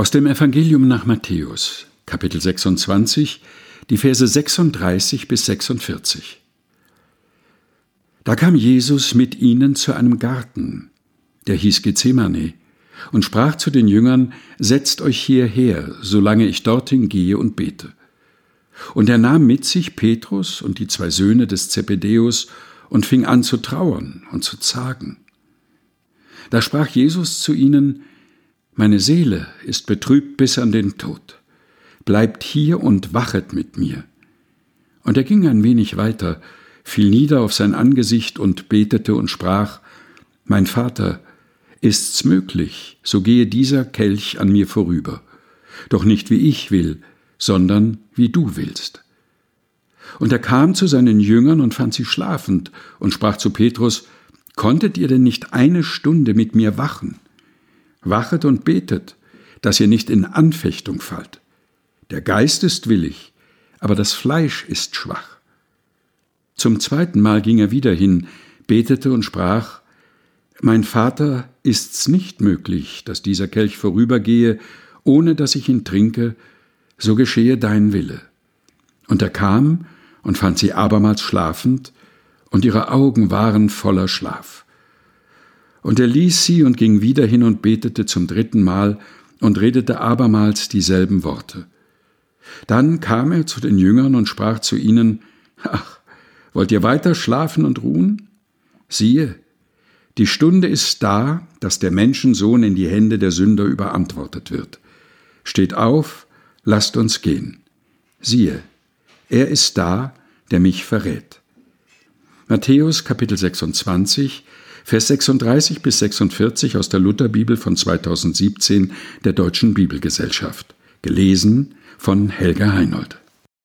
Aus dem Evangelium nach Matthäus, Kapitel 26, die Verse 36 bis 46. Da kam Jesus mit ihnen zu einem Garten, der hieß Gethsemane, und sprach zu den Jüngern, Setzt euch hierher, solange ich dorthin gehe und bete. Und er nahm mit sich Petrus und die zwei Söhne des Zebedeus und fing an zu trauern und zu zagen. Da sprach Jesus zu ihnen, meine Seele ist betrübt bis an den Tod. Bleibt hier und wachet mit mir. Und er ging ein wenig weiter, fiel nieder auf sein Angesicht und betete und sprach, Mein Vater, ist's möglich, so gehe dieser Kelch an mir vorüber, doch nicht wie ich will, sondern wie du willst. Und er kam zu seinen Jüngern und fand sie schlafend und sprach zu Petrus, Konntet ihr denn nicht eine Stunde mit mir wachen? Wachet und betet, dass ihr nicht in Anfechtung fallt. Der Geist ist willig, aber das Fleisch ist schwach. Zum zweiten Mal ging er wieder hin, betete und sprach, Mein Vater, ist's nicht möglich, dass dieser Kelch vorübergehe, ohne dass ich ihn trinke, so geschehe dein Wille. Und er kam und fand sie abermals schlafend, und ihre Augen waren voller Schlaf. Und er ließ sie und ging wieder hin und betete zum dritten Mal und redete abermals dieselben Worte. Dann kam er zu den Jüngern und sprach zu ihnen, Ach, wollt ihr weiter schlafen und ruhen? Siehe, die Stunde ist da, dass der Menschensohn in die Hände der Sünder überantwortet wird. Steht auf, lasst uns gehen. Siehe, er ist da, der mich verrät. Matthäus Kapitel 26, Vers 36 bis 46 aus der Lutherbibel von 2017 der Deutschen Bibelgesellschaft. Gelesen von Helga Heinold.